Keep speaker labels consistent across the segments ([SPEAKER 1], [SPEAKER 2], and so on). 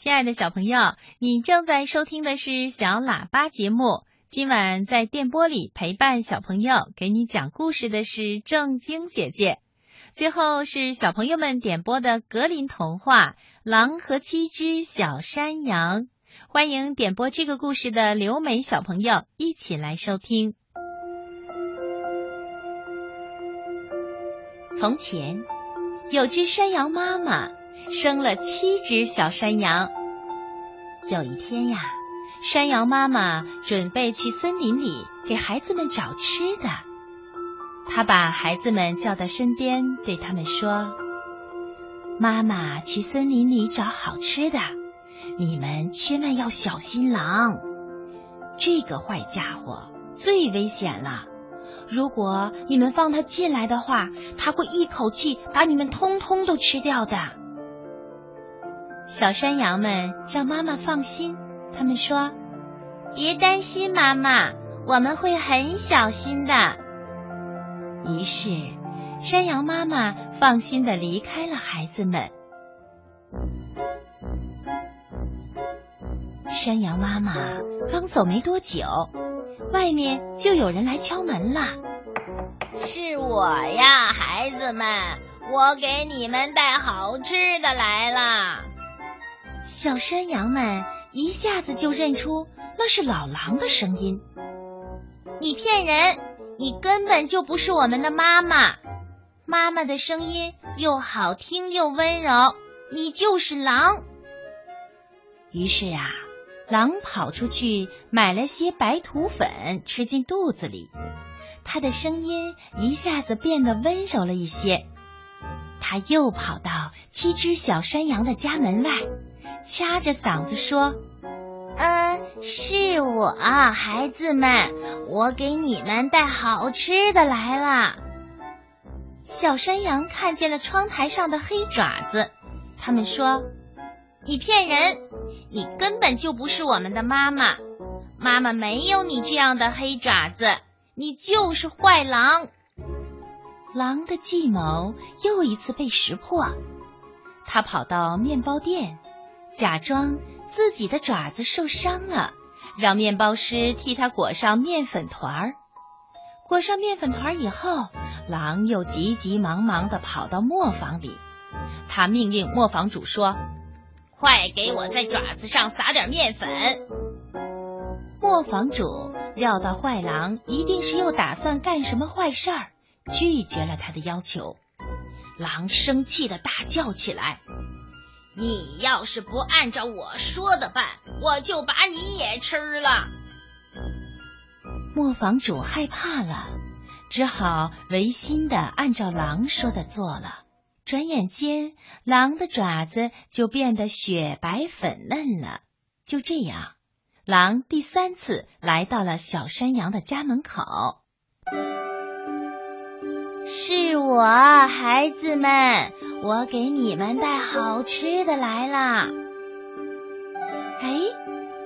[SPEAKER 1] 亲爱的小朋友，你正在收听的是小喇叭节目。今晚在电波里陪伴小朋友，给你讲故事的是正晶姐姐。最后是小朋友们点播的格林童话《狼和七只小山羊》。欢迎点播这个故事的刘美小朋友一起来收听。从前有只山羊妈妈生了七只小山羊。有一天呀。山羊妈妈准备去森林里给孩子们找吃的，她把孩子们叫到身边，对他们说：“妈妈去森林里找好吃的，你们千万要小心狼。这个坏家伙最危险了，如果你们放他进来的话，他会一口气把你们通通都吃掉的。”小山羊们让妈妈放心。他们说：“别担心，妈妈，我们会很小心的。”于是，山羊妈妈放心的离开了孩子们。山羊妈妈刚走没多久，外面就有人来敲门了。
[SPEAKER 2] 是我呀，孩子们，我给你们带好吃的来了。
[SPEAKER 1] 小山羊们。一下子就认出那是老狼的声音。
[SPEAKER 2] 你骗人！你根本就不是我们的妈妈。妈妈的声音又好听又温柔，你就是狼。
[SPEAKER 1] 于是啊，狼跑出去买了些白土粉，吃进肚子里。他的声音一下子变得温柔了一些。他又跑到七只小山羊的家门外。掐着嗓子说：“
[SPEAKER 2] 嗯，是我，孩子们，我给你们带好吃的来了。”
[SPEAKER 1] 小山羊看见了窗台上的黑爪子，他们说：“
[SPEAKER 2] 你骗人，你根本就不是我们的妈妈，妈妈没有你这样的黑爪子，你就是坏狼。”
[SPEAKER 1] 狼的计谋又一次被识破，他跑到面包店。假装自己的爪子受伤了，让面包师替他裹上面粉团儿。裹上面粉团以后，狼又急急忙忙的跑到磨坊里。他命令磨坊主说：“
[SPEAKER 2] 快给我在爪子上撒点面粉。”
[SPEAKER 1] 磨坊主料到坏狼一定是又打算干什么坏事儿，拒绝了他的要求。狼生气的大叫起来。
[SPEAKER 2] 你要是不按照我说的办，我就把你也吃了。
[SPEAKER 1] 磨坊主害怕了，只好违心的按照狼说的做了。转眼间，狼的爪子就变得雪白粉嫩了。就这样，狼第三次来到了小山羊的家门口。
[SPEAKER 2] 是我，孩子们。我给你们带好吃的来啦！
[SPEAKER 1] 哎，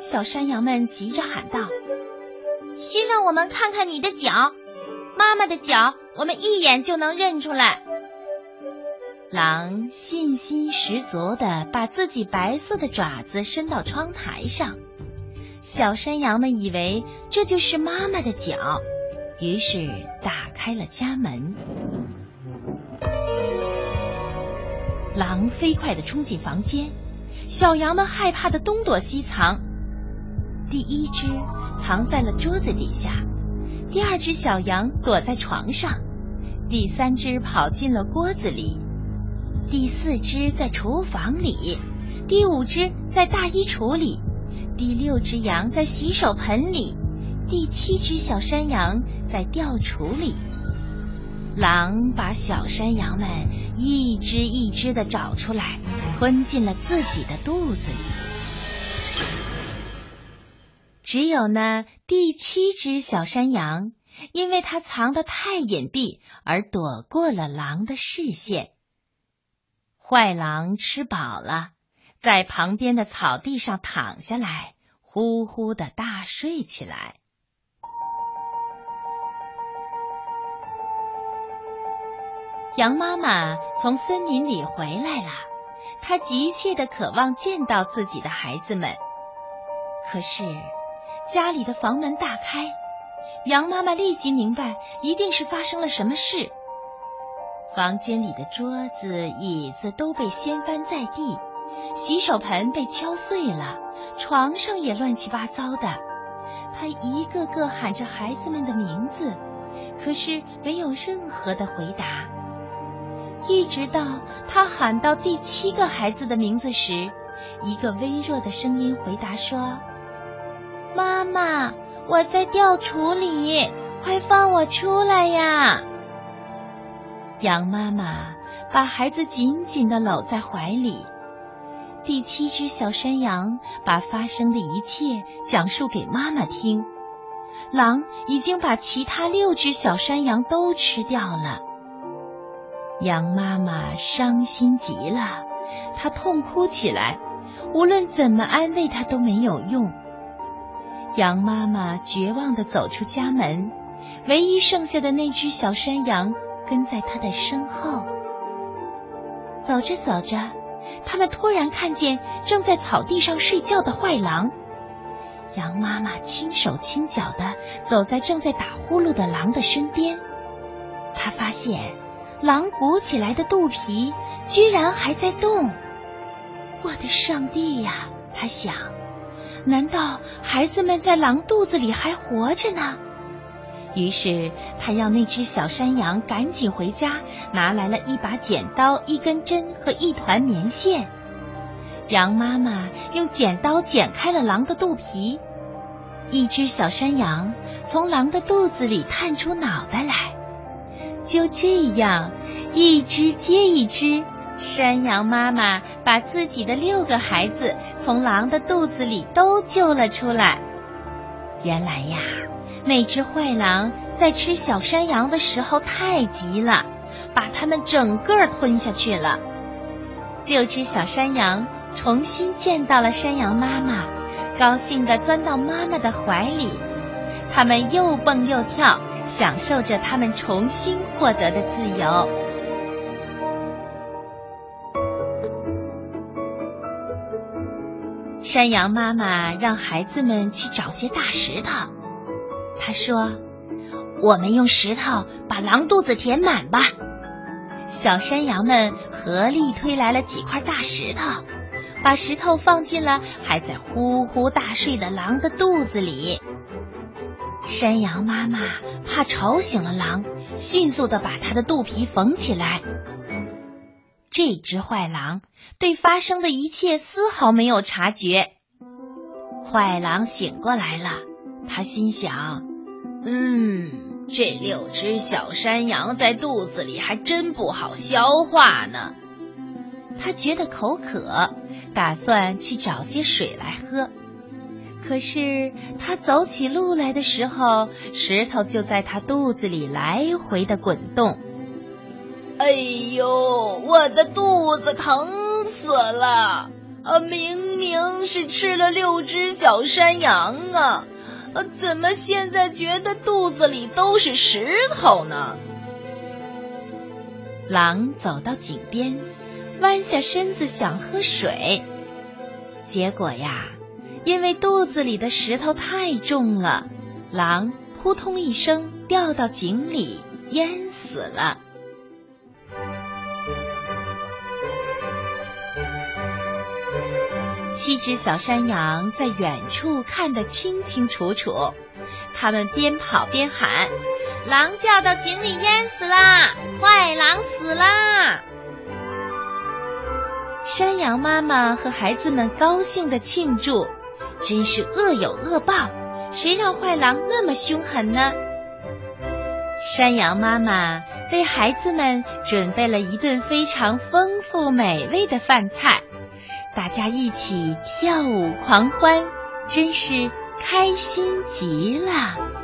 [SPEAKER 1] 小山羊们急着喊道：“
[SPEAKER 2] 先让我们看看你的脚，妈妈的脚，我们一眼就能认出来。”
[SPEAKER 1] 狼信心十足的把自己白色的爪子伸到窗台上，小山羊们以为这就是妈妈的脚，于是打开了家门。狼飞快的冲进房间，小羊们害怕的东躲西藏。第一只藏在了桌子底下，第二只小羊躲在床上，第三只跑进了锅子里，第四只在厨房里，第五只在大衣橱里，第六只羊在洗手盆里，第七只小山羊在吊橱里。狼把小山羊们一只一只的找出来，吞进了自己的肚子里。只有那第七只小山羊，因为它藏得太隐蔽，而躲过了狼的视线。坏狼吃饱了，在旁边的草地上躺下来，呼呼的大睡起来。羊妈妈从森林里回来了，她急切的渴望见到自己的孩子们。可是家里的房门大开，羊妈妈立即明白，一定是发生了什么事。房间里的桌子、椅子都被掀翻在地，洗手盆被敲碎了，床上也乱七八糟的。他一个个喊着孩子们的名字，可是没有任何的回答。一直到他喊到第七个孩子的名字时，一个微弱的声音回答说：“
[SPEAKER 2] 妈妈，我在吊橱里，快放我出来呀！”
[SPEAKER 1] 羊妈妈把孩子紧紧的搂在怀里。第七只小山羊把发生的一切讲述给妈妈听。狼已经把其他六只小山羊都吃掉了。羊妈妈伤心极了，她痛哭起来，无论怎么安慰她都没有用。羊妈妈绝望的走出家门，唯一剩下的那只小山羊跟在她的身后。走着走着，他们突然看见正在草地上睡觉的坏狼。羊妈妈轻手轻脚的走在正在打呼噜的狼的身边，她发现。狼鼓起来的肚皮居然还在动！我的上帝呀！他想，难道孩子们在狼肚子里还活着呢？于是他要那只小山羊赶紧回家，拿来了一把剪刀、一根针和一团棉线。羊妈妈用剪刀剪开了狼的肚皮，一只小山羊从狼的肚子里探出脑袋来。就这样，一只接一只，山羊妈妈把自己的六个孩子从狼的肚子里都救了出来。原来呀，那只坏狼在吃小山羊的时候太急了，把它们整个吞下去了。六只小山羊重新见到了山羊妈妈，高兴地钻到妈妈的怀里，它们又蹦又跳。享受着他们重新获得的自由。山羊妈妈让孩子们去找些大石头，她说：“我们用石头把狼肚子填满吧。”小山羊们合力推来了几块大石头，把石头放进了还在呼呼大睡的狼的肚子里。山羊妈妈怕吵醒了狼，迅速的把它的肚皮缝起来。这只坏狼对发生的一切丝毫没有察觉。坏狼醒过来了，他心想：“嗯，这六只小山羊在肚子里还真不好消化呢。”他觉得口渴，打算去找些水来喝。可是他走起路来的时候，石头就在他肚子里来回的滚动。
[SPEAKER 3] 哎呦，我的肚子疼死了！啊，明明是吃了六只小山羊啊，怎么现在觉得肚子里都是石头呢？
[SPEAKER 1] 狼走到井边，弯下身子想喝水，结果呀。因为肚子里的石头太重了，狼扑通一声掉到井里，淹死了。七只小山羊在远处看得清清楚楚，它们边跑边喊：“狼掉到井里淹死啦！坏狼死啦！”山羊妈妈和孩子们高兴的庆祝。真是恶有恶报，谁让坏狼那么凶狠呢？山羊妈妈为孩子们准备了一顿非常丰富美味的饭菜，大家一起跳舞狂欢，真是开心极了。